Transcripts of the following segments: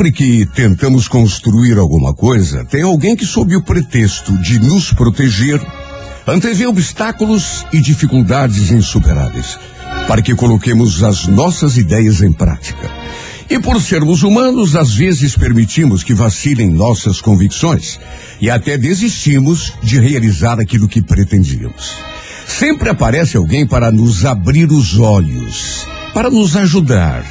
Sempre que tentamos construir alguma coisa, tem alguém que, sob o pretexto de nos proteger, antevê obstáculos e dificuldades insuperáveis para que coloquemos as nossas ideias em prática. E por sermos humanos, às vezes permitimos que vacilem nossas convicções e até desistimos de realizar aquilo que pretendíamos. Sempre aparece alguém para nos abrir os olhos, para nos ajudar,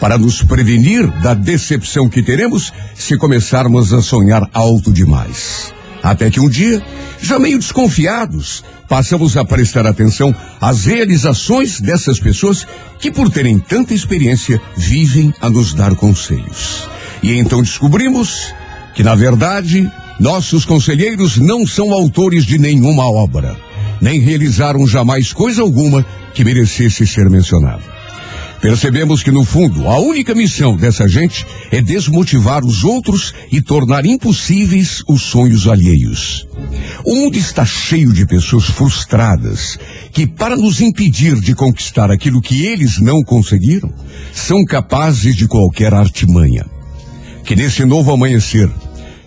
para nos prevenir da decepção que teremos se começarmos a sonhar alto demais. Até que um dia, já meio desconfiados, passamos a prestar atenção às realizações dessas pessoas que, por terem tanta experiência, vivem a nos dar conselhos. E então descobrimos que, na verdade, nossos conselheiros não são autores de nenhuma obra, nem realizaram jamais coisa alguma que merecesse ser mencionada. Percebemos que, no fundo, a única missão dessa gente é desmotivar os outros e tornar impossíveis os sonhos alheios. O mundo está cheio de pessoas frustradas que, para nos impedir de conquistar aquilo que eles não conseguiram, são capazes de qualquer artimanha. Que nesse novo amanhecer,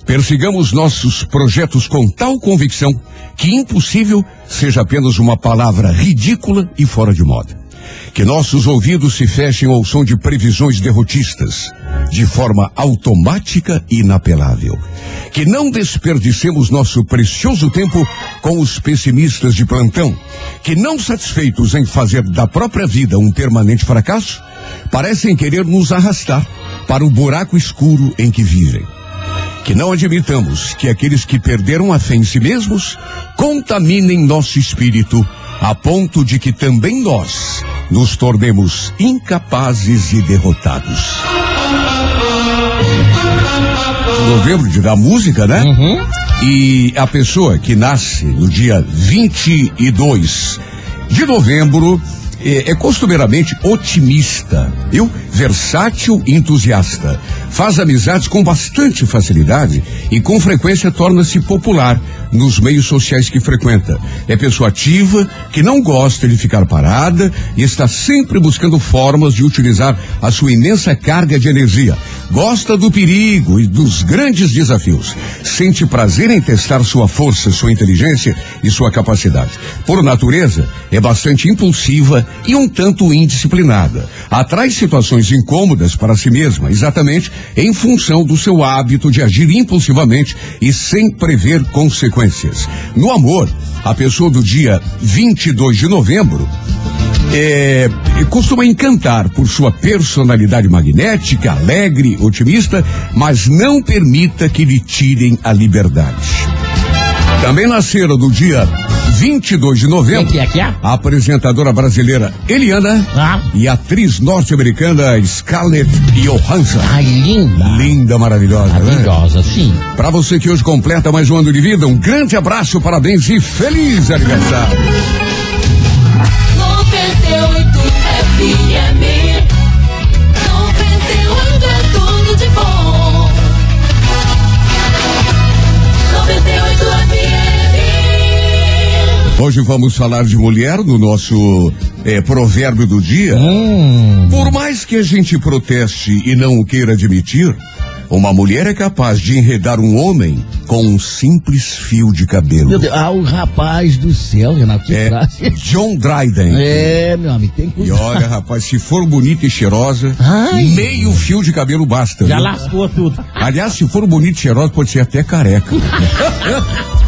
persigamos nossos projetos com tal convicção que impossível seja apenas uma palavra ridícula e fora de moda. Que nossos ouvidos se fechem ao som de previsões derrotistas, de forma automática e inapelável. Que não desperdicemos nosso precioso tempo com os pessimistas de plantão, que não satisfeitos em fazer da própria vida um permanente fracasso, parecem querer nos arrastar para o buraco escuro em que vivem. Que não admitamos que aqueles que perderam a fé em si mesmos contaminem nosso espírito a ponto de que também nós nos tornemos incapazes e derrotados. Novembro de da música, né? Uhum. E a pessoa que nasce no dia 22 de novembro é, é costumeiramente otimista, viu? Versátil e entusiasta. Faz amizades com bastante facilidade e com frequência torna-se popular nos meios sociais que frequenta. É pessoa ativa, que não gosta de ficar parada e está sempre buscando formas de utilizar a sua imensa carga de energia. Gosta do perigo e dos grandes desafios. Sente prazer em testar sua força, sua inteligência e sua capacidade. Por natureza, é bastante impulsiva e um tanto indisciplinada. Atrai situações incômodas para si mesma, exatamente em função do seu hábito de agir impulsivamente e sem prever consequências. No amor, a pessoa do dia 22 de novembro é, costuma encantar por sua personalidade magnética, alegre, otimista, mas não permita que lhe tirem a liberdade. Também nasceram no dia 22 de novembro Quem que é que é? a apresentadora brasileira Eliana Ah. e a atriz norte-americana Scarlett Johansson. Ai, linda. Linda, maravilhosa, né? Maravilhosa, sim. Para você que hoje completa mais um ano de vida, um grande abraço, parabéns e feliz aniversário. 98 FM Hoje vamos falar de mulher no nosso eh, provérbio do dia. Hum. Por mais que a gente proteste e não o queira admitir, uma mulher é capaz de enredar um homem com um simples fio de cabelo. Meu Deus, ah, o rapaz do céu, Renato, que É frase. John Dryden. É, meu amigo, tem E cuidado. olha, rapaz, se for bonita e cheirosa, Ai. meio fio de cabelo basta. Já viu? lascou tudo. Aliás, se for bonito e cheirosa, pode ser até careca.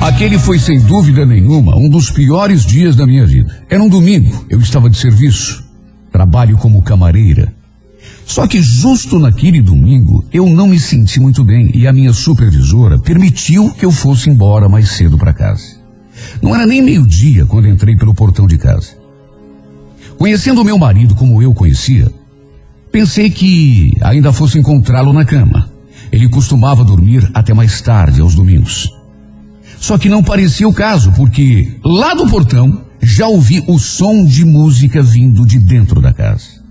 Aquele foi, sem dúvida nenhuma, um dos piores dias da minha vida. Era um domingo, eu estava de serviço. Trabalho como camareira. Só que justo naquele domingo eu não me senti muito bem e a minha supervisora permitiu que eu fosse embora mais cedo para casa. Não era nem meio-dia quando entrei pelo portão de casa. Conhecendo meu marido como eu conhecia, pensei que ainda fosse encontrá-lo na cama. Ele costumava dormir até mais tarde aos domingos. Só que não parecia o caso, porque lá do portão já ouvi o som de música vindo de dentro da casa.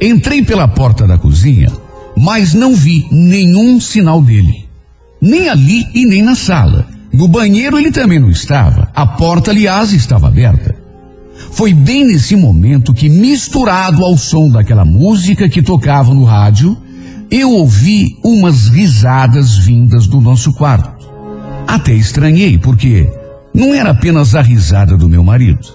Entrei pela porta da cozinha, mas não vi nenhum sinal dele. Nem ali e nem na sala. No banheiro ele também não estava. A porta, aliás, estava aberta. Foi bem nesse momento que, misturado ao som daquela música que tocava no rádio, eu ouvi umas risadas vindas do nosso quarto. Até estranhei, porque não era apenas a risada do meu marido.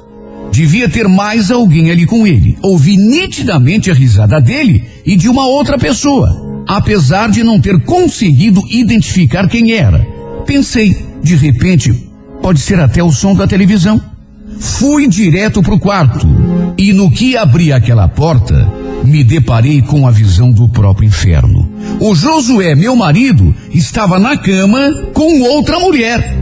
Devia ter mais alguém ali com ele. Ouvi nitidamente a risada dele e de uma outra pessoa, apesar de não ter conseguido identificar quem era. Pensei, de repente, pode ser até o som da televisão. Fui direto pro quarto e no que abri aquela porta, me deparei com a visão do próprio inferno. O Josué, meu marido, estava na cama com outra mulher.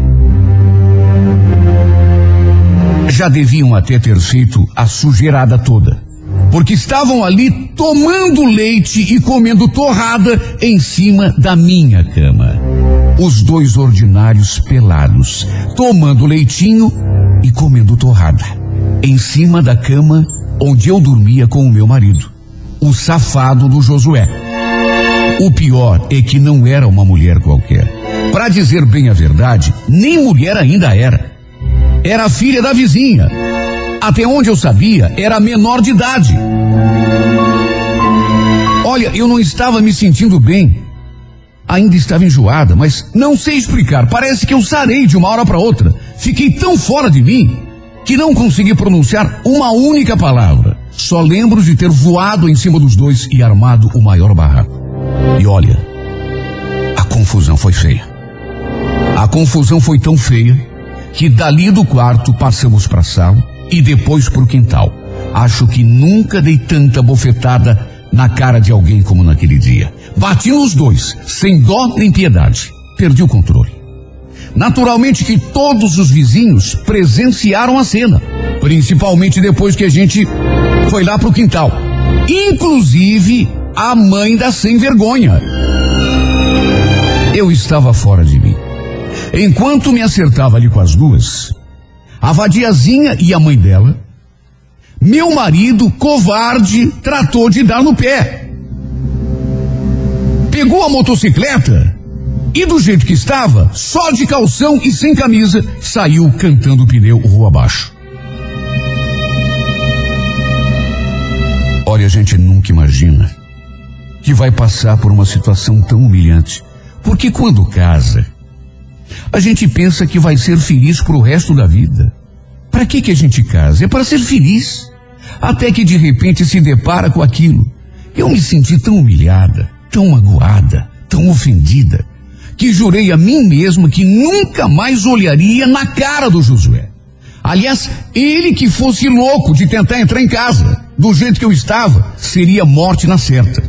Já deviam até ter feito a sujeirada toda, porque estavam ali tomando leite e comendo torrada em cima da minha cama. Os dois ordinários pelados, tomando leitinho e comendo torrada, em cima da cama onde eu dormia com o meu marido, o safado do Josué. O pior é que não era uma mulher qualquer. Para dizer bem a verdade, nem mulher ainda era. Era a filha da vizinha. Até onde eu sabia, era menor de idade. Olha, eu não estava me sentindo bem. Ainda estava enjoada, mas não sei explicar. Parece que eu sarei de uma hora para outra. Fiquei tão fora de mim que não consegui pronunciar uma única palavra. Só lembro de ter voado em cima dos dois e armado o maior barraco. E olha, a confusão foi feia. A confusão foi tão feia que dali do quarto passamos para a sala e depois para o quintal. Acho que nunca dei tanta bofetada na cara de alguém como naquele dia. Bati nos dois, sem dó nem piedade. Perdi o controle. Naturalmente que todos os vizinhos presenciaram a cena, principalmente depois que a gente foi lá pro quintal. Inclusive a mãe da sem vergonha. Eu estava fora de mim. Enquanto me acertava ali com as duas, a vadiazinha e a mãe dela, meu marido, covarde, tratou de dar no pé. Pegou a motocicleta e, do jeito que estava, só de calção e sem camisa, saiu cantando o pneu rua abaixo. Olha, a gente nunca imagina que vai passar por uma situação tão humilhante. Porque quando casa, a gente pensa que vai ser feliz pro resto da vida. Para que que a gente casa? É para ser feliz. Até que de repente se depara com aquilo. Eu me senti tão humilhada, tão magoada, tão ofendida, que jurei a mim mesma que nunca mais olharia na cara do Josué. Aliás, ele que fosse louco de tentar entrar em casa, do jeito que eu estava, seria morte na certa.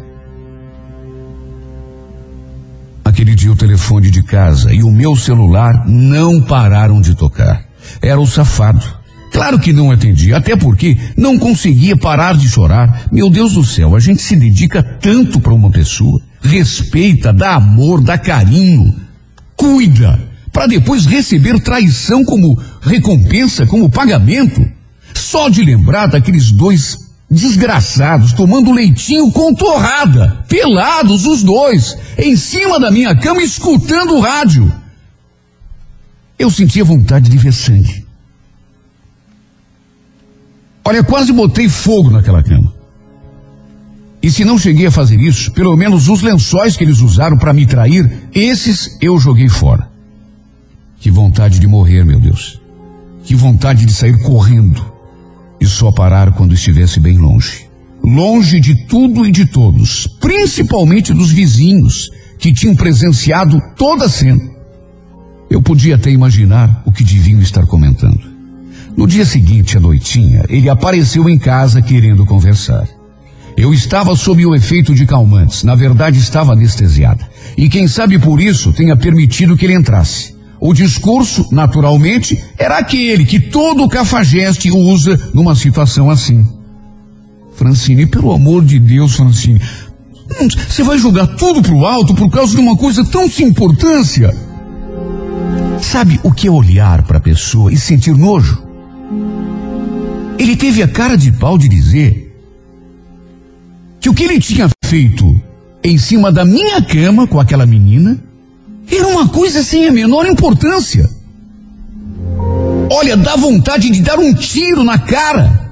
Aquele dia o telefone de casa e o meu celular não pararam de tocar. Era o safado. Claro que não atendi, até porque não conseguia parar de chorar. Meu Deus do céu, a gente se dedica tanto para uma pessoa, respeita, dá amor, dá carinho, cuida, para depois receber traição como recompensa, como pagamento. Só de lembrar daqueles dois desgraçados tomando leitinho com torrada, pelados os dois, em cima da minha cama escutando o rádio. Eu sentia vontade de ver sangue. Olha, quase botei fogo naquela cama. E se não cheguei a fazer isso, pelo menos os lençóis que eles usaram para me trair, esses eu joguei fora. Que vontade de morrer, meu Deus. Que vontade de sair correndo e só parar quando estivesse bem longe. Longe de tudo e de todos, principalmente dos vizinhos que tinham presenciado toda a cena. Eu podia até imaginar o que deviam estar comentando. No dia seguinte, à noitinha, ele apareceu em casa querendo conversar. Eu estava sob o efeito de calmantes. Na verdade, estava anestesiada. E quem sabe por isso tenha permitido que ele entrasse. O discurso, naturalmente, era aquele que todo cafajeste usa numa situação assim. Francine, pelo amor de Deus, Francine, hum, você vai jogar tudo pro alto por causa de uma coisa tão sem importância? Sabe o que é olhar para a pessoa e sentir nojo? Ele teve a cara de pau de dizer que o que ele tinha feito em cima da minha cama com aquela menina era uma coisa sem a menor importância. Olha, dá vontade de dar um tiro na cara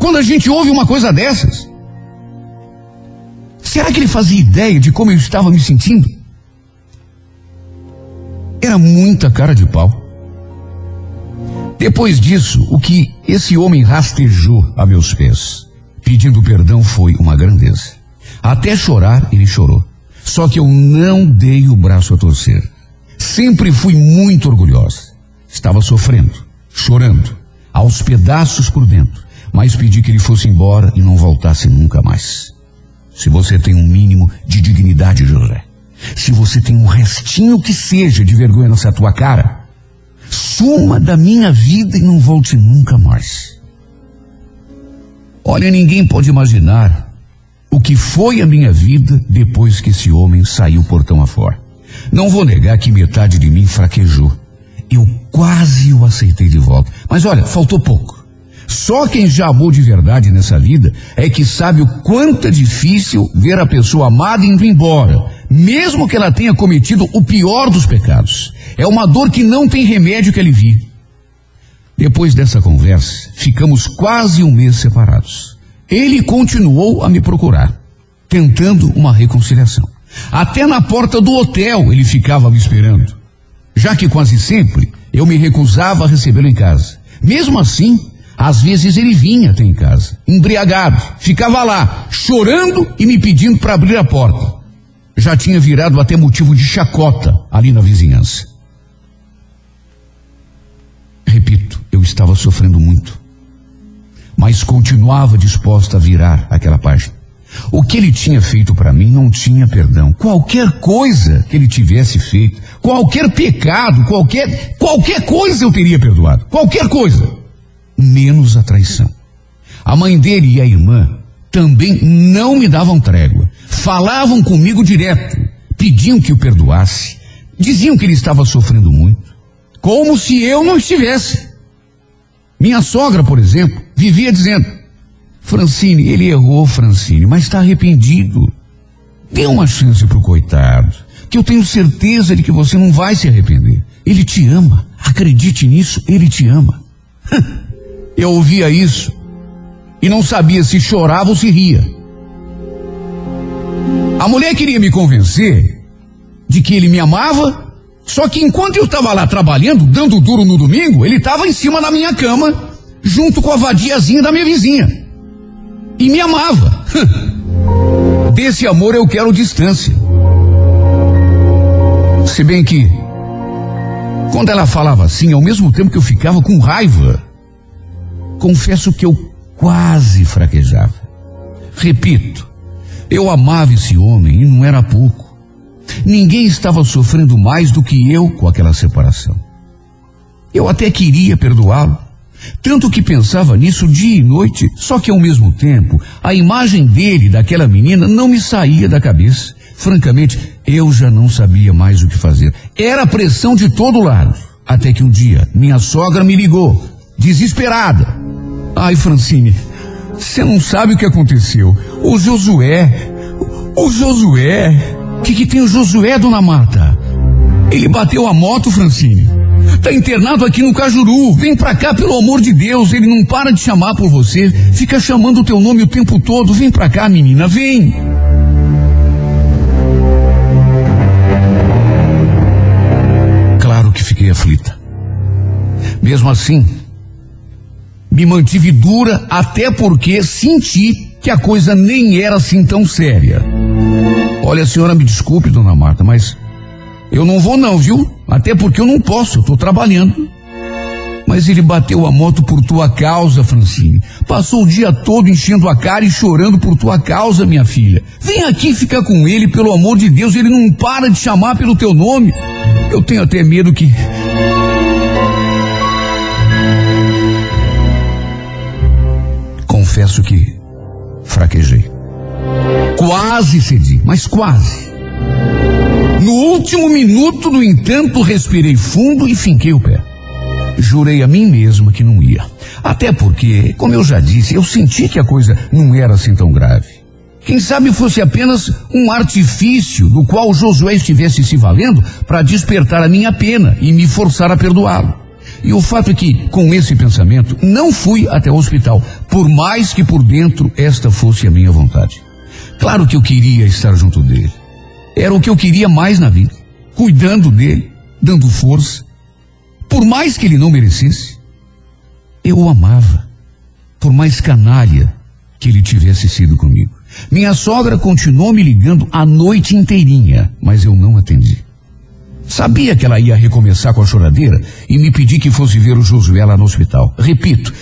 quando a gente ouve uma coisa dessas. Será que ele fazia ideia de como eu estava me sentindo? Era muita cara de pau. Depois disso, o que esse homem rastejou a meus pés, pedindo perdão, foi uma grandeza. Até chorar, ele chorou. Só que eu não dei o braço a torcer. Sempre fui muito orgulhosa. Estava sofrendo, chorando, aos pedaços por dentro, mas pedi que ele fosse embora e não voltasse nunca mais. Se você tem um mínimo de dignidade, José, se você tem um restinho que seja de vergonha nessa tua cara, suma da minha vida e não volte nunca mais. Olha, ninguém pode imaginar o que foi a minha vida depois que esse homem saiu portão afora. Não vou negar que metade de mim fraquejou. Eu quase o aceitei de volta. Mas olha, faltou pouco. Só quem já amou de verdade nessa vida é que sabe o quanto é difícil ver a pessoa amada indo embora, mesmo que ela tenha cometido o pior dos pecados. É uma dor que não tem remédio que alivie. Depois dessa conversa, ficamos quase um mês separados. Ele continuou a me procurar, tentando uma reconciliação. Até na porta do hotel ele ficava me esperando, já que quase sempre eu me recusava a recebê-lo em casa. Mesmo assim, às vezes ele vinha até em casa, embriagado, ficava lá, chorando e me pedindo para abrir a porta. Já tinha virado até motivo de chacota ali na vizinhança. Repito, eu estava sofrendo muito, mas continuava disposta a virar aquela página. O que ele tinha feito para mim não tinha perdão. Qualquer coisa que ele tivesse feito, qualquer pecado, qualquer qualquer coisa eu teria perdoado. Qualquer coisa, menos a traição. A mãe dele e a irmã também não me davam trégua. Falavam comigo direto, pediam que o perdoasse, diziam que ele estava sofrendo muito como se eu não estivesse. Minha sogra, por exemplo, vivia dizendo: Francine, ele errou, Francine, mas está arrependido. Dê uma chance pro coitado, que eu tenho certeza de que você não vai se arrepender. Ele te ama, acredite nisso, ele te ama. Eu ouvia isso e não sabia se chorava ou se ria. A mulher queria me convencer de que ele me amava só que enquanto eu estava lá trabalhando, dando duro no domingo, ele estava em cima da minha cama, junto com a vadiazinha da minha vizinha. E me amava. Desse amor eu quero distância. Se bem que, quando ela falava assim, ao mesmo tempo que eu ficava com raiva, confesso que eu quase fraquejava. Repito, eu amava esse homem e não era pouco. Ninguém estava sofrendo mais do que eu com aquela separação. Eu até queria perdoá-lo, tanto que pensava nisso dia e noite, só que ao mesmo tempo, a imagem dele, daquela menina, não me saía da cabeça. Francamente, eu já não sabia mais o que fazer. Era pressão de todo lado. Até que um dia, minha sogra me ligou, desesperada. Ai, Francine, você não sabe o que aconteceu. O Josué, o Josué, que, que tem o Josué, dona Marta? Ele bateu a moto, Francine. Tá internado aqui no Cajuru. Vem pra cá, pelo amor de Deus. Ele não para de chamar por você. Fica chamando o teu nome o tempo todo. Vem pra cá, menina, vem. Claro que fiquei aflita. Mesmo assim, me mantive dura até porque senti que a coisa nem era assim tão séria. Olha, a senhora me desculpe, dona Marta, mas eu não vou não, viu? Até porque eu não posso, eu tô trabalhando. Mas ele bateu a moto por tua causa, Francine. Passou o dia todo enchendo a cara e chorando por tua causa, minha filha. Vem aqui ficar com ele, pelo amor de Deus. Ele não para de chamar pelo teu nome. Eu tenho até medo que. Confesso que fraquejei. Quase cedi, mas quase. No último minuto, no entanto, respirei fundo e finquei o pé. Jurei a mim mesma que não ia. Até porque, como eu já disse, eu senti que a coisa não era assim tão grave. Quem sabe fosse apenas um artifício do qual Josué estivesse se valendo para despertar a minha pena e me forçar a perdoá-lo. E o fato é que, com esse pensamento, não fui até o hospital, por mais que por dentro esta fosse a minha vontade. Claro que eu queria estar junto dele. Era o que eu queria mais na vida. Cuidando dele, dando força. Por mais que ele não merecesse, eu o amava. Por mais canalha que ele tivesse sido comigo. Minha sogra continuou me ligando a noite inteirinha, mas eu não atendi. Sabia que ela ia recomeçar com a choradeira e me pedir que fosse ver o Josué lá no hospital. Repito,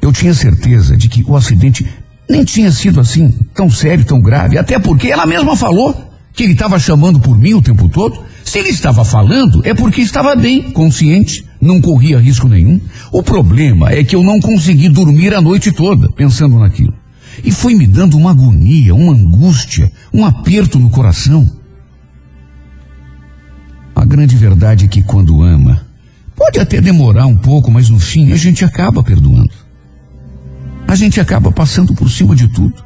eu tinha certeza de que o acidente nem tinha sido assim tão sério, tão grave, até porque ela mesma falou que ele estava chamando por mim o tempo todo. Se ele estava falando, é porque estava bem, consciente, não corria risco nenhum. O problema é que eu não consegui dormir a noite toda pensando naquilo. E foi me dando uma agonia, uma angústia, um aperto no coração. A grande verdade é que quando ama, pode até demorar um pouco, mas no fim a gente acaba perdoando. A gente acaba passando por cima de tudo.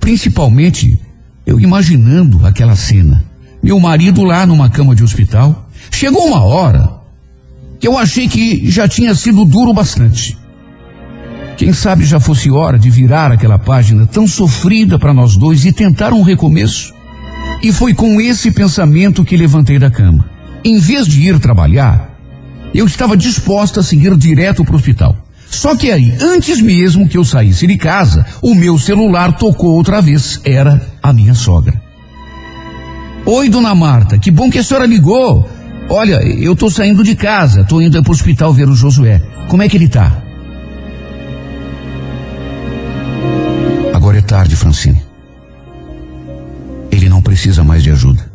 Principalmente eu imaginando aquela cena. Meu marido lá numa cama de hospital. Chegou uma hora que eu achei que já tinha sido duro bastante. Quem sabe já fosse hora de virar aquela página tão sofrida para nós dois e tentar um recomeço. E foi com esse pensamento que levantei da cama. Em vez de ir trabalhar, eu estava disposta a seguir direto para o hospital. Só que aí, antes mesmo que eu saísse de casa, o meu celular tocou outra vez. Era a minha sogra. Oi, dona Marta, que bom que a senhora ligou. Olha, eu tô saindo de casa, tô indo para o hospital ver o Josué. Como é que ele tá? Agora é tarde, Francine. Ele não precisa mais de ajuda.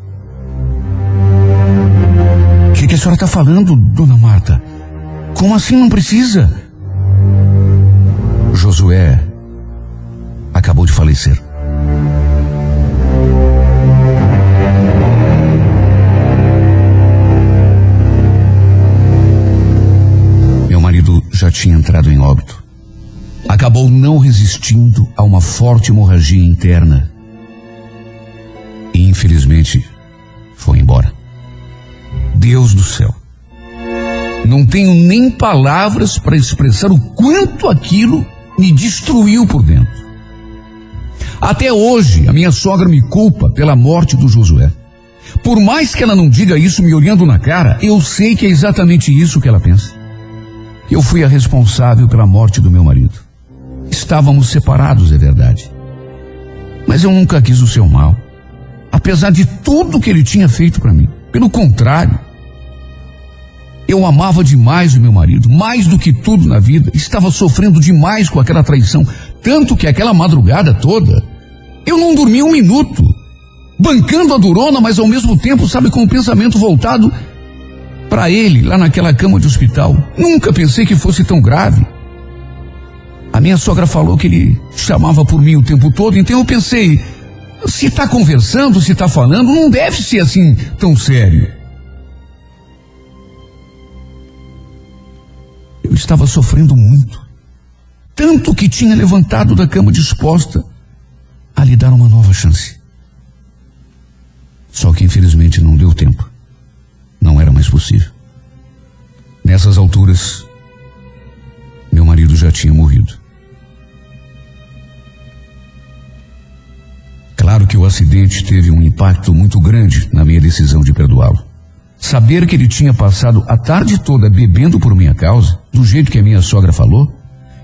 O que, que a senhora está falando, dona Marta? Como assim não precisa? Josué acabou de falecer. Meu marido já tinha entrado em óbito. Acabou não resistindo a uma forte hemorragia interna. E infelizmente foi embora. Deus do céu. Não tenho nem palavras para expressar o quanto aquilo me destruiu por dentro. Até hoje, a minha sogra me culpa pela morte do Josué. Por mais que ela não diga isso me olhando na cara, eu sei que é exatamente isso que ela pensa. Eu fui a responsável pela morte do meu marido. Estávamos separados, é verdade. Mas eu nunca quis o seu mal. Apesar de tudo que ele tinha feito para mim. Pelo contrário, eu amava demais o meu marido, mais do que tudo na vida. Estava sofrendo demais com aquela traição, tanto que aquela madrugada toda eu não dormi um minuto, bancando a durona, mas ao mesmo tempo, sabe, com o pensamento voltado para ele, lá naquela cama de hospital. Nunca pensei que fosse tão grave. A minha sogra falou que ele chamava por mim o tempo todo, então eu pensei, se está conversando, se está falando, não deve ser assim tão sério. Eu estava sofrendo muito. Tanto que tinha levantado da cama disposta a lhe dar uma nova chance. Só que infelizmente não deu tempo. Não era mais possível. Nessas alturas, meu marido já tinha morrido. Claro que o acidente teve um impacto muito grande na minha decisão de perdoá-lo. Saber que ele tinha passado a tarde toda bebendo por minha causa, do jeito que a minha sogra falou,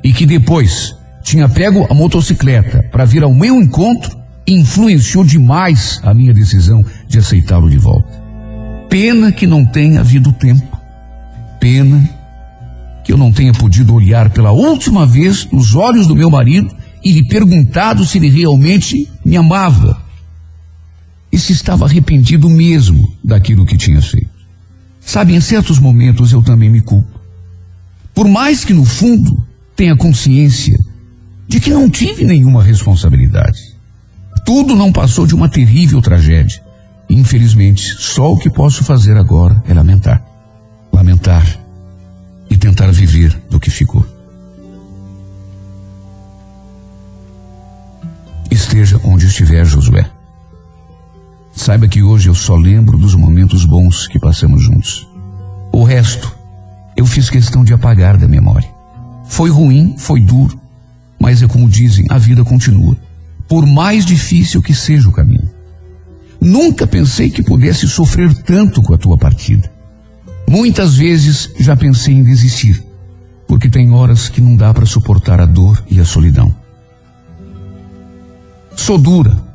e que depois tinha pego a motocicleta para vir ao meu encontro, influenciou demais a minha decisão de aceitá-lo de volta. Pena que não tenha havido tempo. Pena que eu não tenha podido olhar pela última vez nos olhos do meu marido e lhe perguntado se ele realmente me amava e se estava arrependido mesmo daquilo que tinha feito. Sabe, em certos momentos eu também me culpo. Por mais que no fundo tenha consciência de que não tive nenhuma responsabilidade. Tudo não passou de uma terrível tragédia. Infelizmente, só o que posso fazer agora é lamentar. Lamentar e tentar viver do que ficou. Esteja onde estiver, Josué. Saiba que hoje eu só lembro dos momentos bons que passamos juntos. O resto, eu fiz questão de apagar da memória. Foi ruim, foi duro, mas é como dizem, a vida continua, por mais difícil que seja o caminho. Nunca pensei que pudesse sofrer tanto com a tua partida. Muitas vezes já pensei em desistir, porque tem horas que não dá para suportar a dor e a solidão. Sou dura,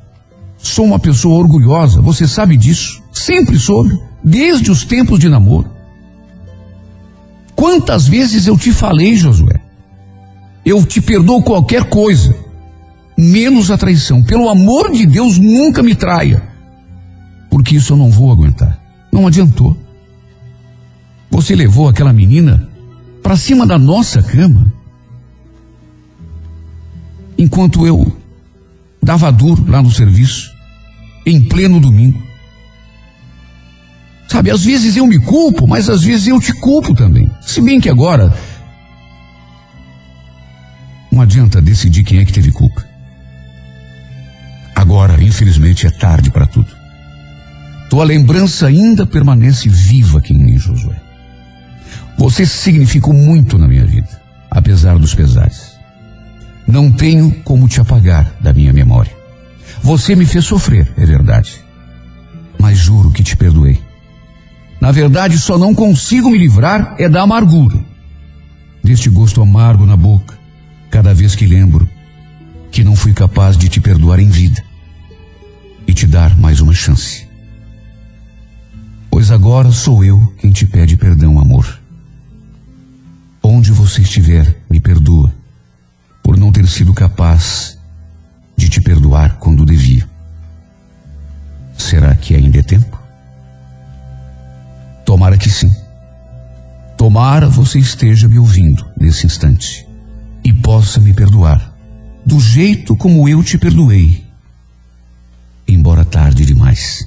sou uma pessoa orgulhosa, você sabe disso, sempre soube, desde os tempos de namoro. Quantas vezes eu te falei, Josué? Eu te perdoo qualquer coisa, menos a traição. Pelo amor de Deus, nunca me traia, porque isso eu não vou aguentar. Não adiantou. Você levou aquela menina para cima da nossa cama, enquanto eu dava duro lá no serviço, em pleno domingo. Sabe, às vezes eu me culpo, mas às vezes eu te culpo também. Se bem que agora não adianta decidir quem é que teve culpa. Agora, infelizmente, é tarde para tudo. Tua lembrança ainda permanece viva aqui em mim, Josué. Você significou muito na minha vida, apesar dos pesares. Não tenho como te apagar da minha memória. Você me fez sofrer, é verdade. Mas juro que te perdoei. Na verdade, só não consigo me livrar é da amargura. Deste gosto amargo na boca, cada vez que lembro que não fui capaz de te perdoar em vida e te dar mais uma chance. Pois agora sou eu quem te pede perdão, amor. Onde você estiver, me perdoa por não ter sido capaz de te perdoar quando devia. Será que ainda é tempo? Tomara que sim. Tomara você esteja me ouvindo nesse instante e possa me perdoar do jeito como eu te perdoei, embora tarde demais.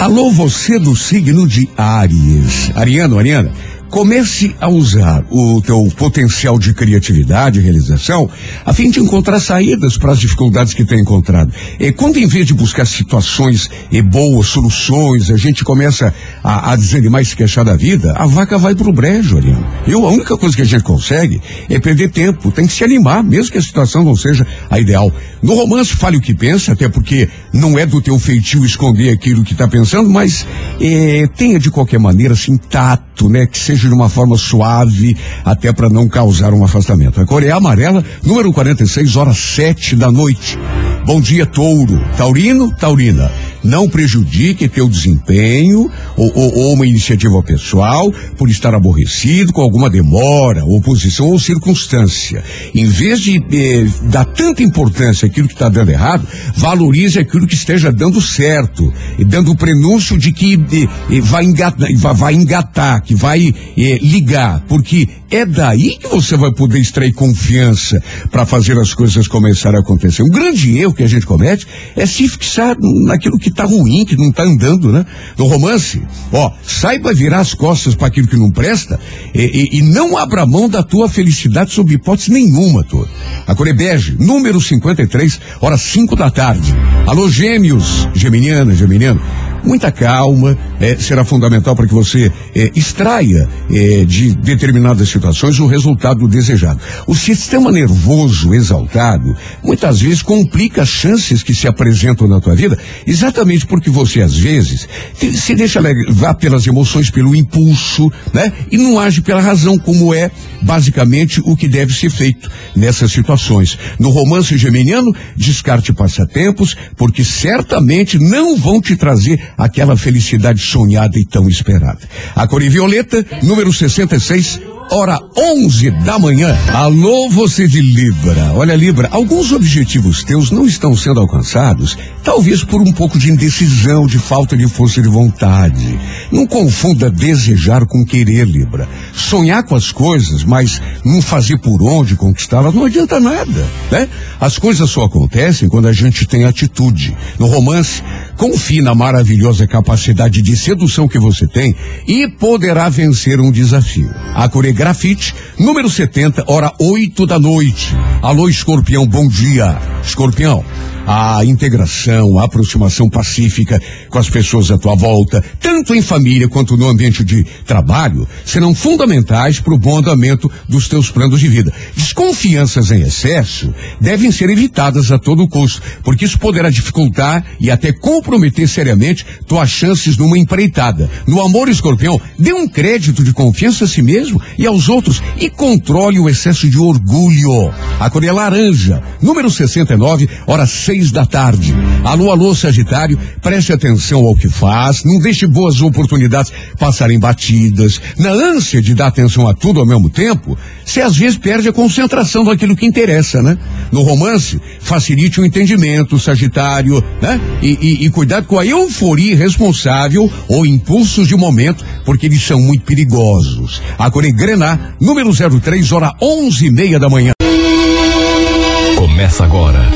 Alô, você do signo de Áries. Ariano, Ariana, comece a usar o teu potencial de criatividade e realização a fim de encontrar saídas para as dificuldades que tem encontrado. E quando em vez de buscar situações e boas soluções, a gente começa a, a desanimar e se queixar da vida, a vaca vai pro brejo, Ariano. Eu, a única coisa que a gente consegue é perder tempo, tem que se animar, mesmo que a situação não seja a ideal. No romance, fale o que pensa, até porque não é do teu feitio esconder aquilo que está pensando, mas eh, tenha de qualquer maneira, assim, tato, né? Que seja de uma forma suave, até para não causar um afastamento. A cor é amarela, número 46, horas sete da noite. Bom dia, touro. Taurino, taurina. Não prejudique teu desempenho ou, ou- ou uma iniciativa pessoal por estar aborrecido com alguma demora, oposição ou circunstância. Em vez de eh, dar tanta importância àquilo que está dando errado, valorize aquilo que esteja dando certo e dando o prenúncio de que eh, eh, vai, engatar, vai, engatar, que vai eh, ligar, porque é daí que você vai poder extrair confiança para fazer as coisas começarem a acontecer. Um grande erro que a gente comete é se fixar naquilo que está ruim, que não está andando, né? No romance, ó, saiba virar as costas para aquilo que não presta e, e- e não abra mão da tua felicidade sob hipótese nenhuma, tu. A cor é bege, número 53, horas 5 da tarde. Alô, gêmeos, geminiana, geminiano. Muita calma eh, será fundamental para que você eh, extraia eh, de determinadas situações o resultado desejado. O sistema nervoso exaltado muitas vezes complica as chances que se apresentam na tua vida, exatamente porque você às vezes se deixa levar pelas emoções, pelo impulso, né? E não age pela razão, como é basicamente o que deve ser feito nessas situações. No romance geminiano, descarte passatempos, porque certamente não vão te trazer aquela felicidade sonhada e tão esperada. A cor violeta, número 66, hora 11 da manhã. Alô, você de Libra. Olha, Libra, alguns objetivos teus não estão sendo alcançados, talvez por um pouco de indecisão, de falta de força de vontade. Não confunda desejar com querer, Libra. Sonhar com as coisas, mas não fazer por onde conquistá-las não adianta nada, né? As coisas só acontecem quando a gente tem atitude. No romance, confie na maravilhosa capacidade de sedução que você tem e poderá vencer um desafio. A cor é grafite, número 70, hora 8 da noite. Alô, escorpião, bom dia. Escorpião, a integração, a aproximação pacífica com as pessoas à tua volta, tanto em família quanto no ambiente de trabalho, serão fundamentais para o bom andamento dos teus planos de vida. Desconfianças em excesso devem ser evitadas a todo custo, porque isso poderá dificultar e até comprometer seriamente tuas chances numa empreitada. No amor, escorpião, dê um crédito de confiança a si mesmo e aos outros e controle o excesso de orgulho. A cor é laranja, número 69, horas seis da tarde. Alô, alô, Sagitário, preste atenção ao que faz, não deixe boas oportunidades passarem batidas. Na ânsia de dar atenção a tudo ao mesmo tempo, você às vezes perde a concentração daquilo que interessa, né? No romance, facilite o entendimento, Sagitário, né? E, e, e cuidado com a euforia irresponsável ou impulsos de momento, porque eles são muito perigosos. A é Grená, número 03, hora onze e meia da manhã. Começa agora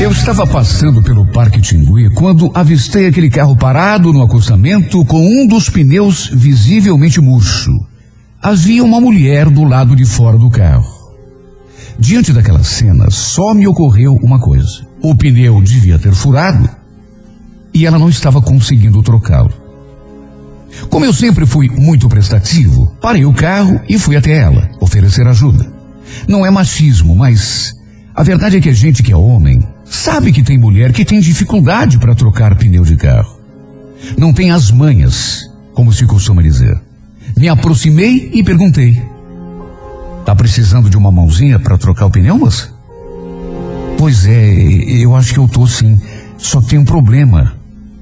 Eu estava passando pelo Parque Tingui quando avistei aquele carro parado no acostamento com um dos pneus visivelmente murcho. Havia uma mulher do lado de fora do carro. Diante daquela cena, só me ocorreu uma coisa: o pneu devia ter furado e ela não estava conseguindo trocá-lo. Como eu sempre fui muito prestativo, parei o carro e fui até ela oferecer ajuda. Não é machismo, mas a verdade é que a gente que é homem sabe que tem mulher que tem dificuldade para trocar pneu de carro. Não tem as manhas, como se costuma dizer. Me aproximei e perguntei: Tá precisando de uma mãozinha para trocar o pneu, moça? Pois é, eu acho que eu tô sim. Só tem um problema.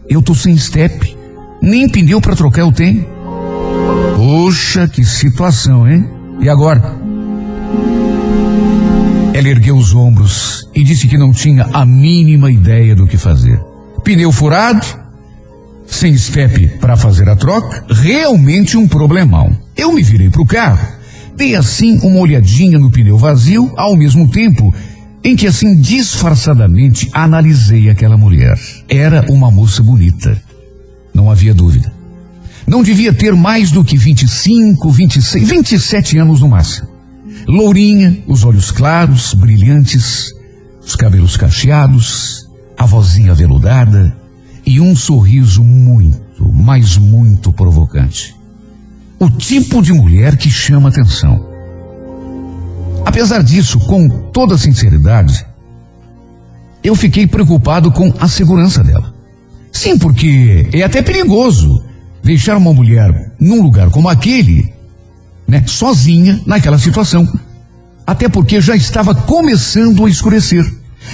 Eu tô sem step. Nem pneu para trocar eu tenho. Poxa, que situação, hein? E agora? Ela ergueu os ombros e disse que não tinha a mínima ideia do que fazer. Pneu furado, sem step para fazer a troca, realmente um problemão. Eu me virei para o carro, dei assim uma olhadinha no pneu vazio, ao mesmo tempo em que assim disfarçadamente analisei aquela mulher. Era uma moça bonita, não havia dúvida. Não devia ter mais do que 25, 26, 27 anos no máximo. Lourinha, os olhos claros, brilhantes, os cabelos cacheados, a vozinha veludada e um sorriso muito, mas muito provocante. O tipo de mulher que chama atenção. Apesar disso, com toda sinceridade, eu fiquei preocupado com a segurança dela. Sim, porque é até perigoso deixar uma mulher num lugar como aquele, né, sozinha naquela situação. Até porque já estava começando a escurecer.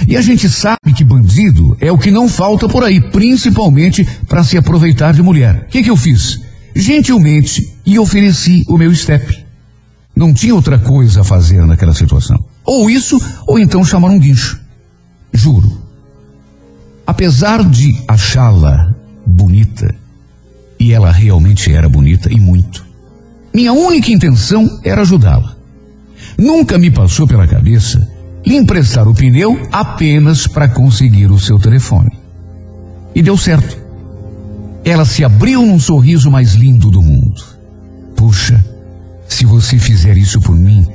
E a gente sabe que bandido é o que não falta por aí, principalmente para se aproveitar de mulher. O que, que eu fiz? Gentilmente e ofereci o meu step. Não tinha outra coisa a fazer naquela situação. Ou isso, ou então chamar um guincho. Juro. Apesar de achá-la bonita, e ela realmente era bonita e muito, minha única intenção era ajudá-la. Nunca me passou pela cabeça lhe emprestar o pneu apenas para conseguir o seu telefone. E deu certo. Ela se abriu num sorriso mais lindo do mundo. Puxa, se você fizer isso por mim,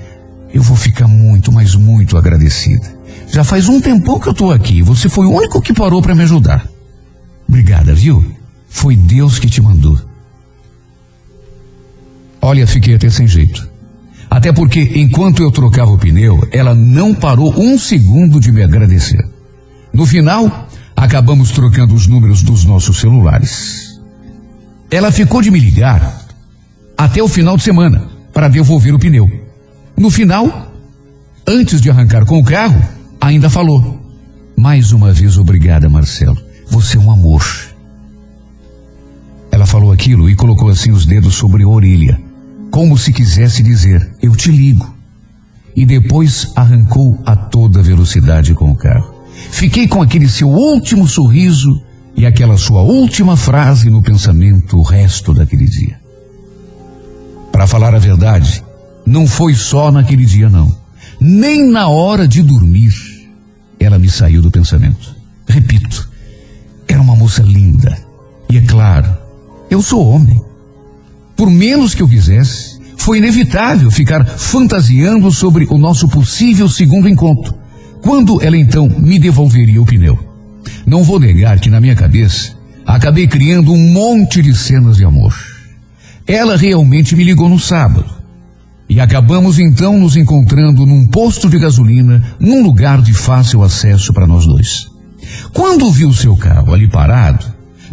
eu vou ficar muito, mas muito agradecida. Já faz um tempão que eu estou aqui. Você foi o único que parou para me ajudar. Obrigada, viu? Foi Deus que te mandou. Olha, fiquei até sem jeito. Até porque, enquanto eu trocava o pneu, ela não parou um segundo de me agradecer. No final, acabamos trocando os números dos nossos celulares. Ela ficou de me ligar até o final de semana para devolver o pneu. No final, antes de arrancar com o carro, ainda falou: Mais uma vez obrigada, Marcelo. Você é um amor. Ela falou aquilo e colocou assim os dedos sobre a orelha como se quisesse dizer: Eu te ligo. E depois arrancou a toda velocidade com o carro. Fiquei com aquele seu último sorriso e aquela sua última frase no pensamento o resto daquele dia. Para falar a verdade, não foi só naquele dia, não. Nem na hora de dormir, ela me saiu do pensamento. Repito, era uma moça linda. E é claro, eu sou homem por menos que eu quisesse, foi inevitável ficar fantasiando sobre o nosso possível segundo encontro, quando ela então me devolveria o pneu. Não vou negar que na minha cabeça acabei criando um monte de cenas de amor. Ela realmente me ligou no sábado. E acabamos então nos encontrando num posto de gasolina, num lugar de fácil acesso para nós dois. Quando vi o seu carro ali parado,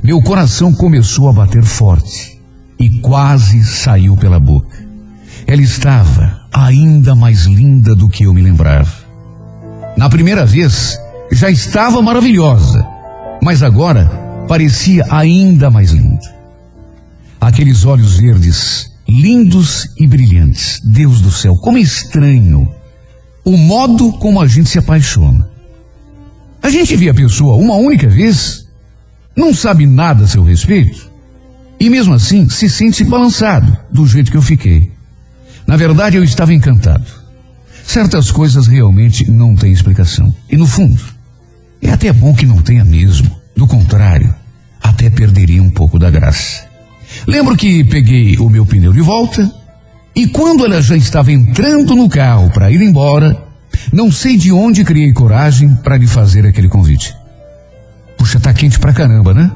meu coração começou a bater forte e quase saiu pela boca. Ela estava ainda mais linda do que eu me lembrava. Na primeira vez, já estava maravilhosa, mas agora parecia ainda mais linda. Aqueles olhos verdes, lindos e brilhantes. Deus do céu, como é estranho o modo como a gente se apaixona. A gente vê a pessoa uma única vez, não sabe nada a seu respeito, e mesmo assim, se sente balançado do jeito que eu fiquei. Na verdade, eu estava encantado. Certas coisas realmente não têm explicação. E no fundo, é até bom que não tenha mesmo. Do contrário, até perderia um pouco da graça. Lembro que peguei o meu pneu de volta e quando ela já estava entrando no carro para ir embora, não sei de onde criei coragem para lhe fazer aquele convite. Puxa, tá quente pra caramba, né?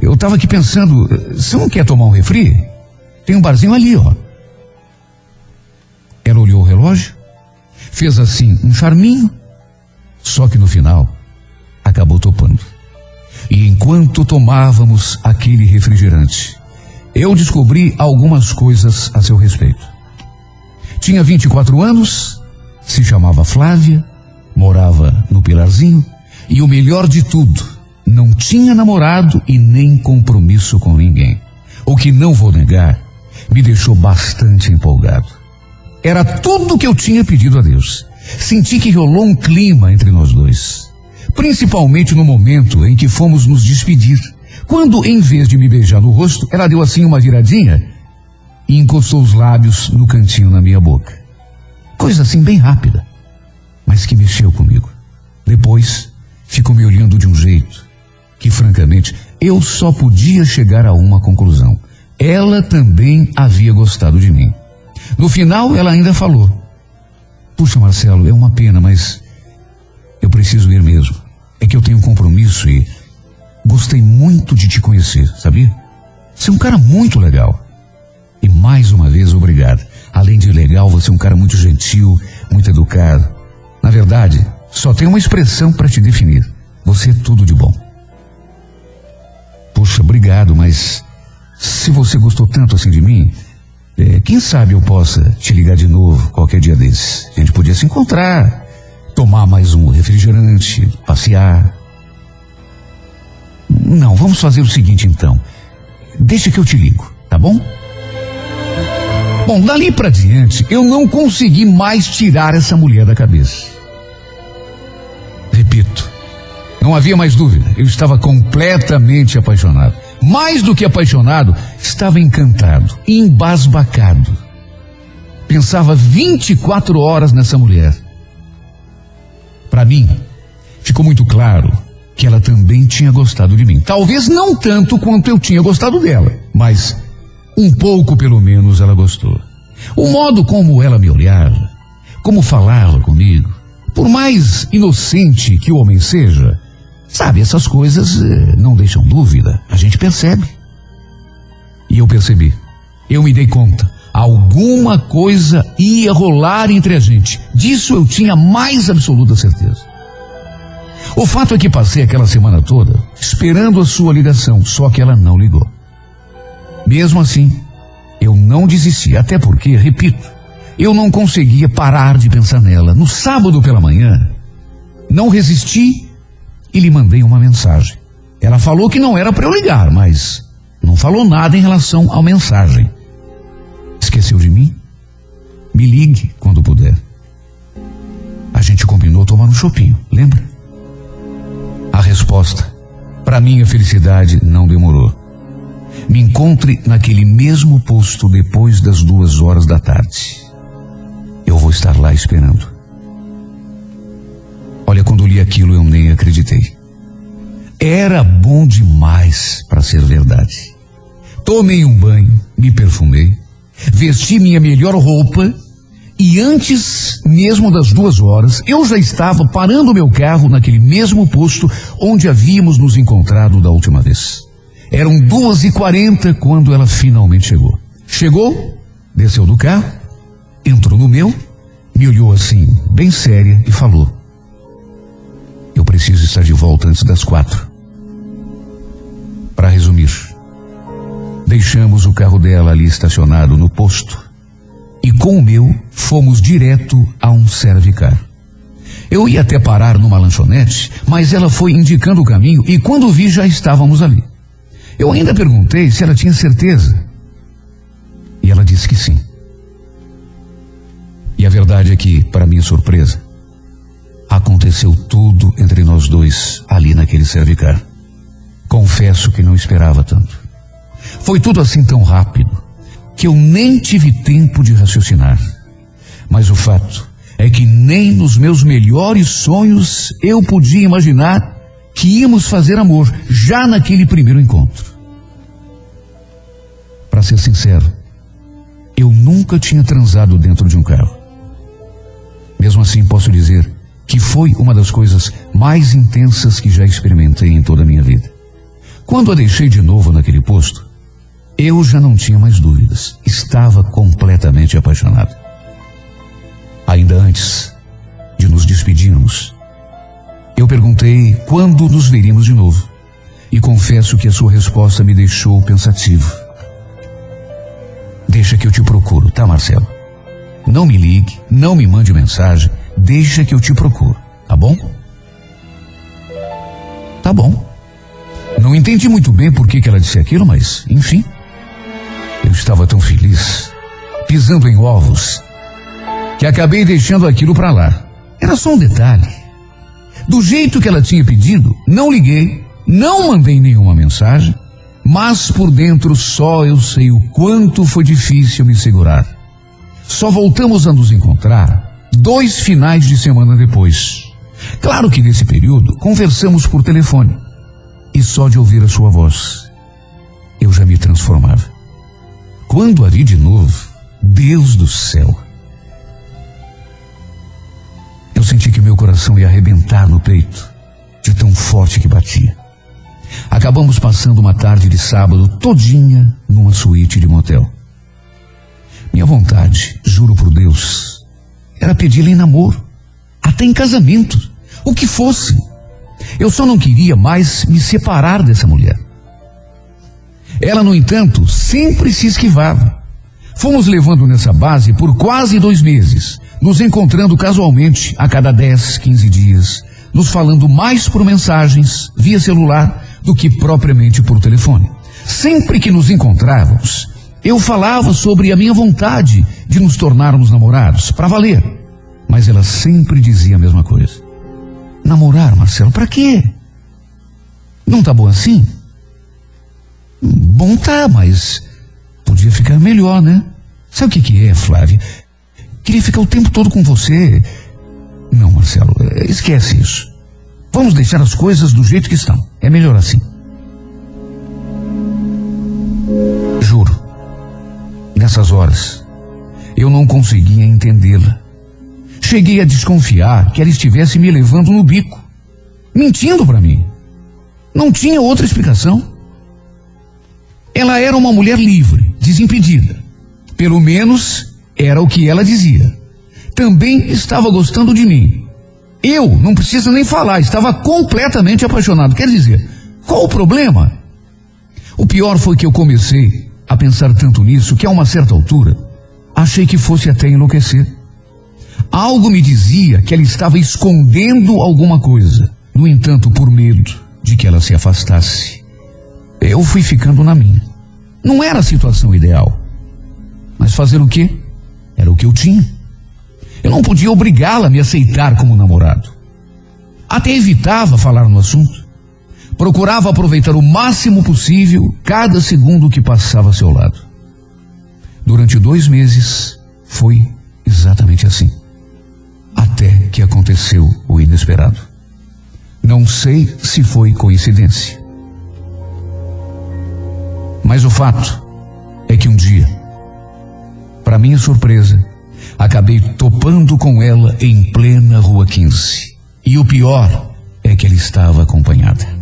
Eu estava aqui pensando, você não quer tomar um refri? Tem um barzinho ali, ó. Ela olhou o relógio, fez assim um charminho, só que no final acabou topando. E enquanto tomávamos aquele refrigerante, eu descobri algumas coisas a seu respeito. Tinha 24 anos, se chamava Flávia, morava no Pilarzinho e o melhor de tudo, não tinha namorado e nem compromisso com ninguém. O que não vou negar, me deixou bastante empolgado. Era tudo que eu tinha pedido a Deus. Senti que rolou um clima entre nós dois. Principalmente no momento em que fomos nos despedir. Quando, em vez de me beijar no rosto, ela deu assim uma viradinha e encostou os lábios no cantinho na minha boca. Coisa assim bem rápida, mas que mexeu comigo. Depois, ficou me olhando de um jeito que, francamente, eu só podia chegar a uma conclusão. Ela também havia gostado de mim. No final, ela ainda falou: Puxa, Marcelo, é uma pena, mas eu preciso ir mesmo. É que eu tenho um compromisso e gostei muito de te conhecer, sabia? Você é um cara muito legal. E mais uma vez, obrigado. Além de legal, você é um cara muito gentil, muito educado. Na verdade, só tem uma expressão para te definir. Você é tudo de bom. Poxa, obrigado, mas se você gostou tanto assim de mim, é, quem sabe eu possa te ligar de novo qualquer dia desses. A gente podia se encontrar, tomar mais um refrigerante, passear. Não, vamos fazer o seguinte então. Deixa que eu te ligo, tá bom? Bom, dali para diante, eu não consegui mais tirar essa mulher da cabeça. Repito, não havia mais dúvida, eu estava completamente apaixonado. Mais do que apaixonado, estava encantado, embasbacado. Pensava 24 horas nessa mulher. Para mim, ficou muito claro que ela também tinha gostado de mim. Talvez não tanto quanto eu tinha gostado dela, mas um pouco pelo menos ela gostou. O modo como ela me olhava, como falava comigo, por mais inocente que o homem seja, sabe, essas coisas eh, não deixam dúvida, a gente percebe. E eu percebi, eu me dei conta, alguma coisa ia rolar entre a gente, disso eu tinha mais absoluta certeza. O fato é que passei aquela semana toda esperando a sua ligação, só que ela não ligou. Mesmo assim, eu não desisti, até porque, repito, eu não conseguia parar de pensar nela. No sábado pela manhã, não resisti e lhe mandei uma mensagem. Ela falou que não era para eu ligar, mas não falou nada em relação à mensagem. Esqueceu de mim? Me ligue quando puder. A gente combinou tomar um chopinho, lembra? A resposta, para minha felicidade, não demorou. Me encontre naquele mesmo posto depois das duas horas da tarde. Eu vou estar lá esperando. Olha, quando li aquilo eu nem acreditei. Era bom demais para ser verdade. Tomei um banho, me perfumei, vesti minha melhor roupa e antes mesmo das duas horas, eu já estava parando meu carro naquele mesmo posto onde havíamos nos encontrado da última vez. Eram duas e quarenta quando ela finalmente chegou. Chegou, desceu do carro, entrou no meu, me olhou assim, bem séria, e falou: preciso estar de volta antes das quatro. Para resumir, deixamos o carro dela ali estacionado no posto e com o meu fomos direto a um servicar. Eu ia até parar numa lanchonete, mas ela foi indicando o caminho e quando vi já estávamos ali. Eu ainda perguntei se ela tinha certeza. E ela disse que sim. E a verdade é que, para minha surpresa, aconteceu tudo entre nós dois ali naquele servicar. Confesso que não esperava tanto. Foi tudo assim tão rápido que eu nem tive tempo de raciocinar. Mas o fato é que nem nos meus melhores sonhos eu podia imaginar que íamos fazer amor já naquele primeiro encontro. Para ser sincero, eu nunca tinha transado dentro de um carro. Mesmo assim, posso dizer que foi uma das coisas mais intensas que já experimentei em toda a minha vida. Quando a deixei de novo naquele posto, eu já não tinha mais dúvidas. Estava completamente apaixonado. Ainda antes de nos despedirmos, eu perguntei quando nos veríamos de novo. E confesso que a sua resposta me deixou pensativo. Deixa que eu te procuro, tá, Marcelo? Não me ligue, não me mande mensagem, deixa que eu te procuro, tá bom? Tá bom. Não entendi muito bem por que, que ela disse aquilo, mas, enfim. Eu estava tão feliz, pisando em ovos, que acabei deixando aquilo para lá. Era só um detalhe. Do jeito que ela tinha pedido, não liguei, não mandei nenhuma mensagem, mas por dentro só eu sei o quanto foi difícil me segurar. Só voltamos a nos encontrar dois finais de semana depois. Claro que nesse período conversamos por telefone. E só de ouvir a sua voz, eu já me transformava. Quando a vi de novo, Deus do céu. Eu senti que meu coração ia arrebentar no peito, de tão forte que batia. Acabamos passando uma tarde de sábado todinha numa suíte de motel. Minha vontade, juro por Deus, era pedi-la em namoro, até em casamento, o que fosse. Eu só não queria mais me separar dessa mulher. Ela, no entanto, sempre se esquivava. Fomos levando nessa base por quase dois meses, nos encontrando casualmente a cada 10, 15 dias, nos falando mais por mensagens, via celular, do que propriamente por telefone. Sempre que nos encontrávamos, eu falava sobre a minha vontade de nos tornarmos namorados, para valer. Mas ela sempre dizia a mesma coisa. Namorar, Marcelo, para quê? Não tá bom assim? Bom tá, mas podia ficar melhor, né? Sabe o que que é, Flávia? Queria ficar o tempo todo com você. Não, Marcelo, eh, esquece isso. Vamos deixar as coisas do jeito que estão. É melhor assim. Juro, nessas horas, eu não conseguia entendê-la. Cheguei a desconfiar que ela estivesse me levando no bico, mentindo para mim. Não tinha outra explicação. Ela era uma mulher livre, desimpedida. Pelo menos era o que ela dizia. Também estava gostando de mim. Eu, não preciso nem falar, estava completamente apaixonado. Quer dizer, qual o problema? O pior foi que eu comecei a pensar tanto nisso que a uma certa altura achei que fosse até enlouquecer. Algo me dizia que ela estava escondendo alguma coisa. No entanto, por medo de que ela se afastasse, eu fui ficando na minha. Não era a situação ideal. Mas fazer o quê? Era o que eu tinha. Eu não podia obrigá-la a me aceitar como namorado. Até evitava falar no assunto. Procurava aproveitar o máximo possível cada segundo que passava ao seu lado. Durante dois meses foi exatamente assim. Até que aconteceu o inesperado. Não sei se foi coincidência. Mas o fato é que um dia, para minha surpresa, acabei topando com ela em plena Rua 15. E o pior é que ela estava acompanhada.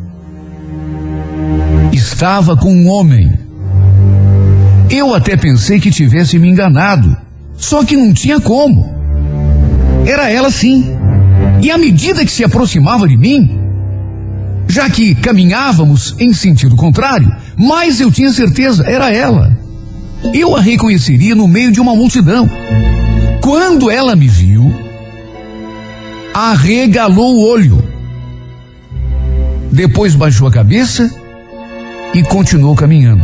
Estava com um homem. Eu até pensei que tivesse me enganado, só que não tinha como. Era ela sim. E à medida que se aproximava de mim, já que caminhávamos em sentido contrário, mais eu tinha certeza, era ela. Eu a reconheceria no meio de uma multidão. Quando ela me viu, arregalou o olho. Depois baixou a cabeça e continuou caminhando,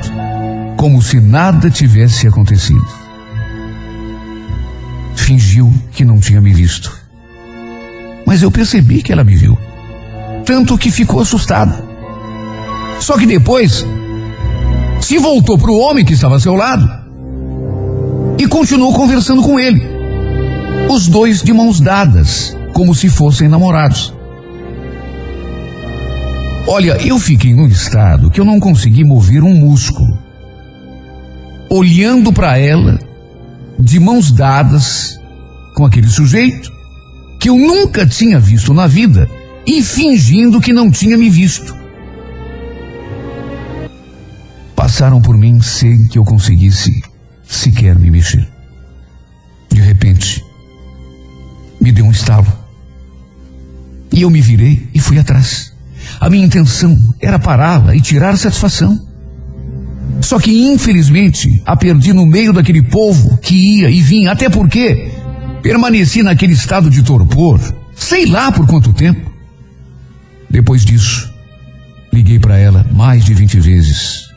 como se nada tivesse acontecido. Fingiu que não tinha me visto. Mas eu percebi que ela me viu. Tanto que ficou assustada. Só que depois se voltou para o homem que estava ao seu lado e continuou conversando com ele. Os dois de mãos dadas, como se fossem namorados. Olha, eu fiquei num estado que eu não consegui mover um músculo. Olhando para ela, de mãos dadas, com aquele sujeito que eu nunca tinha visto na vida e fingindo que não tinha me visto. Passaram por mim sem que eu conseguisse sequer me mexer. De repente, me deu um estalo. E eu me virei e fui atrás. A minha intenção era pará-la e tirar satisfação. Só que, infelizmente, a perdi no meio daquele povo que ia e vinha, até porque permaneci naquele estado de torpor, sei lá por quanto tempo. Depois disso, liguei para ela mais de 20 vezes,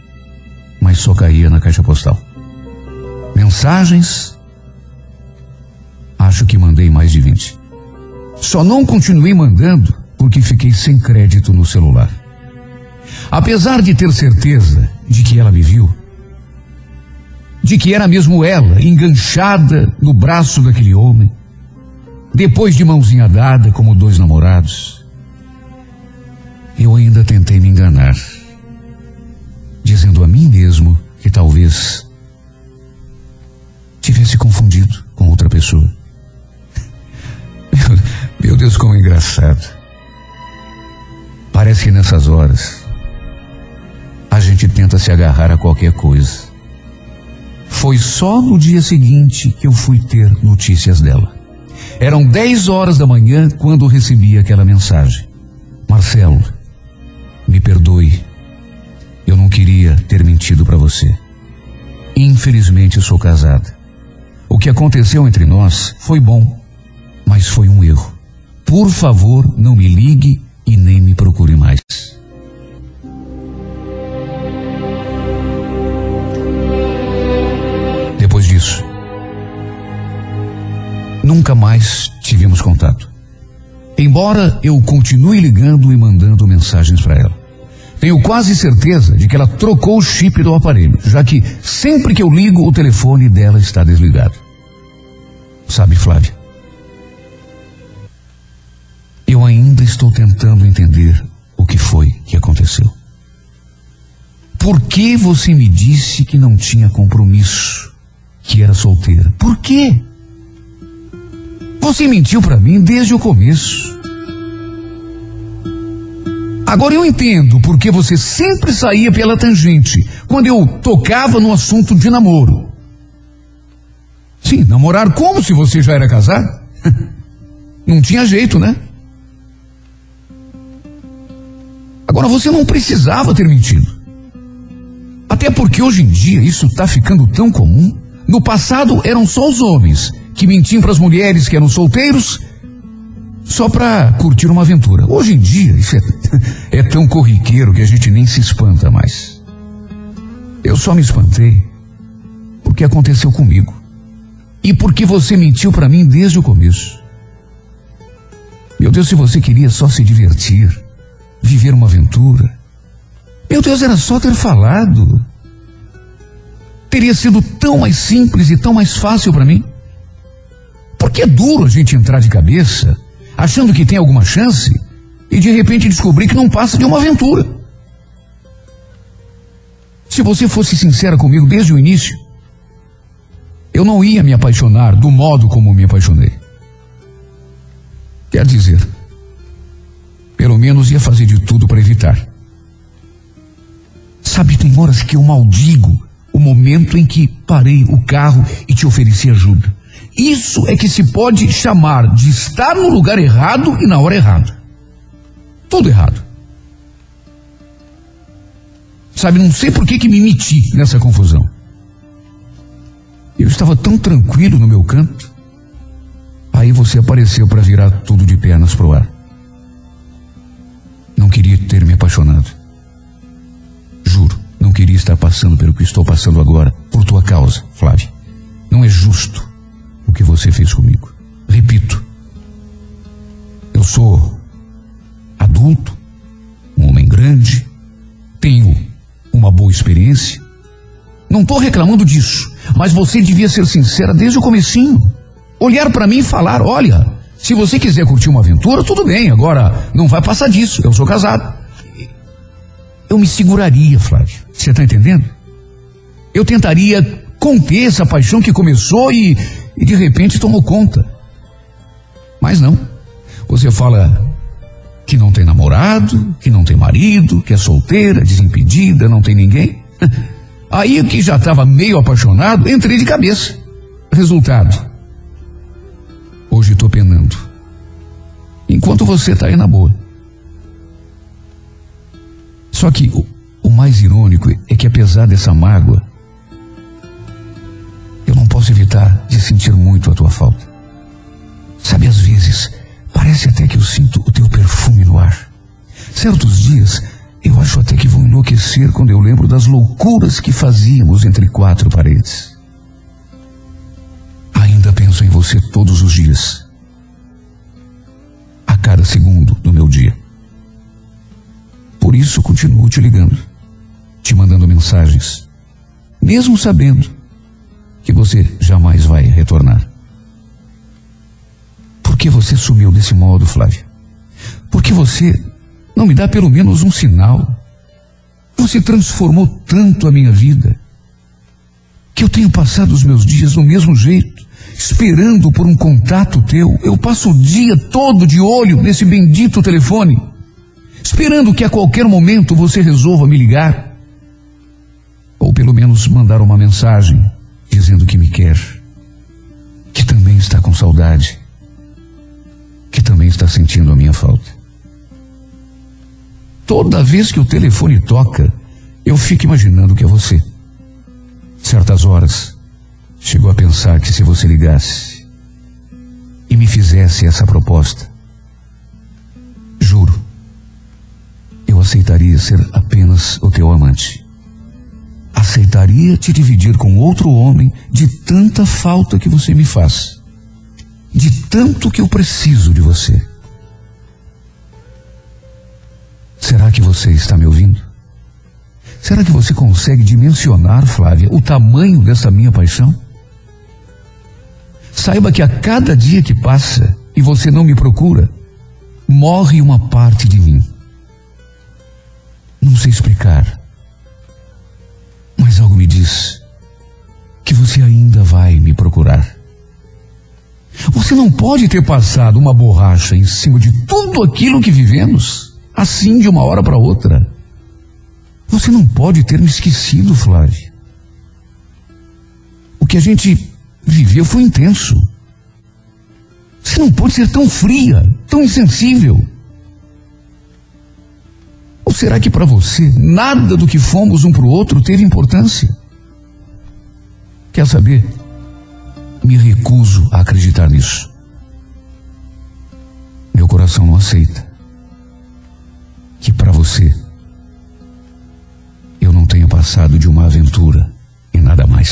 mas só caía na caixa postal. Mensagens, acho que mandei mais de 20. Só não continuei mandando porque fiquei sem crédito no celular. Apesar de ter certeza de que ela me viu, de que era mesmo ela, enganchada no braço daquele homem, depois de mãozinha dada como dois namorados, eu ainda tentei me enganar, dizendo a mim mesmo que talvez tivesse confundido com outra pessoa. Meu, Deus, como engraçado. Parece que nessas horas a gente tenta se agarrar a qualquer coisa. Foi só no dia seguinte que eu fui ter notícias dela. Eram 10 horas da manhã quando recebi aquela mensagem. Marcelo, me perdoe. Eu não queria ter mentido para você. Infelizmente sou casada. O que aconteceu entre nós foi bom, mas foi um erro. Por favor, não me ligue e nem me procure mais. Depois disso, nunca mais tivemos contato. Embora eu continue ligando e mandando mensagens para ela. Tenho quase certeza de que ela trocou o chip do aparelho, já que sempre que eu ligo o telefone dela está desligado. Sabe, Flávia? Eu ainda estou tentando entender o que foi que aconteceu. Por que você me disse que não tinha compromisso, que era solteira? Por quê? Você mentiu para mim desde o começo. Agora eu entendo porque você sempre saía pela tangente quando eu tocava no assunto de namoro. Sim, namorar como se você já era casado? Não tinha jeito, né? Agora você não precisava ter mentido. Até porque hoje em dia isso está ficando tão comum. No passado eram só os homens que mentiam para as mulheres que eram solteiros só para curtir uma aventura. Hoje em dia isso é, é tão corriqueiro que a gente nem se espanta mais. Eu só me espantei porque aconteceu comigo e porque você mentiu para mim desde o começo. Meu Deus, se você queria só se divertir, viver uma aventura, meu Deus, era só ter falado. Teria sido tão mais simples e tão mais fácil para mim. Porque é duro a gente entrar de cabeça, achando que tem alguma chance, e de repente descobrir que não passa de uma aventura. Se você fosse sincera comigo desde o início, eu não ia me apaixonar do modo como me apaixonei. Quer dizer, pelo menos ia fazer de tudo para evitar. Sabe, tem horas que eu maldigo o momento em que parei o carro e te ofereci ajuda. Isso é que se pode chamar de estar no lugar errado e na hora errada. Tudo errado. Sabe, não sei por que, que me meti nessa confusão. Eu estava tão tranquilo no meu canto. Aí você apareceu para virar tudo de pernas pro ar. Não queria ter me apaixonado. Juro, não queria estar passando pelo que estou passando agora, por tua causa, Flávia. Não é justo o que você fez comigo. Repito, eu sou adulto, um homem grande, tenho uma boa experiência. Não estou reclamando disso, mas você devia ser sincera desde o comecinho. Olhar para mim e falar, olha, se você quiser curtir uma aventura, tudo bem, agora não vai passar disso, eu sou casado. Eu me seguraria, Flávio, você está entendendo? Eu tentaria conter essa paixão que começou e, e de repente tomou conta. Mas não. Você fala que não tem namorado, que não tem marido, que é solteira, desimpedida, não tem ninguém. Aí que já estava meio apaixonado, entrei de cabeça. Resultado. Hoje estou penando. Enquanto você está aí na boa. Só que o, o mais irônico é que apesar dessa mágoa, eu não posso evitar de sentir muito a tua falta. Sabe, às vezes, parece até que eu sinto o teu perfume no ar. Certos dias, eu acho até que vou enlouquecer quando eu lembro das loucuras que fazíamos entre quatro paredes. Ainda penso em você todos os dias. A cada segundo do meu dia. Por isso continuo te ligando, te mandando mensagens, mesmo sabendo que você jamais vai retornar. Por que você sumiu desse modo, Flávia? Por que você não me dá pelo menos um sinal? Você transformou tanto a minha vida que eu tenho passado os meus dias do mesmo jeito, esperando por um contato teu. Eu passo o dia todo de olho nesse bendito telefone, esperando que a qualquer momento você resolva me ligar. Ou pelo menos mandar uma mensagem dizendo que me quer, que também está com saudade, que também está sentindo a minha falta. Toda vez que o telefone toca, eu fico imaginando que é você. Certas horas, chegou a pensar que se você ligasse e me fizesse essa proposta, juro, eu aceitaria ser apenas o teu amante. Aceitaria te dividir com outro homem de tanta falta que você me faz, de tanto que eu preciso de você. Será que você está me ouvindo? Será que você consegue dimensionar, Flávia, o tamanho dessa minha paixão? Saiba que a cada dia que passa e você não me procura, morre uma parte de mim. Não sei explicar, mas algo me diz que você ainda vai me procurar. Você não pode ter passado uma borracha em cima de tudo aquilo que vivemos, assim de uma hora para outra. Você não pode ter me esquecido, Flávio. O que a gente viveu foi intenso. Você não pode ser tão fria, tão insensível. Ou será que para você nada do que fomos um para o outro teve importância? Quer saber? Me recuso a acreditar nisso. Meu coração não aceita que para você eu não tenha passado de uma aventura nada mais.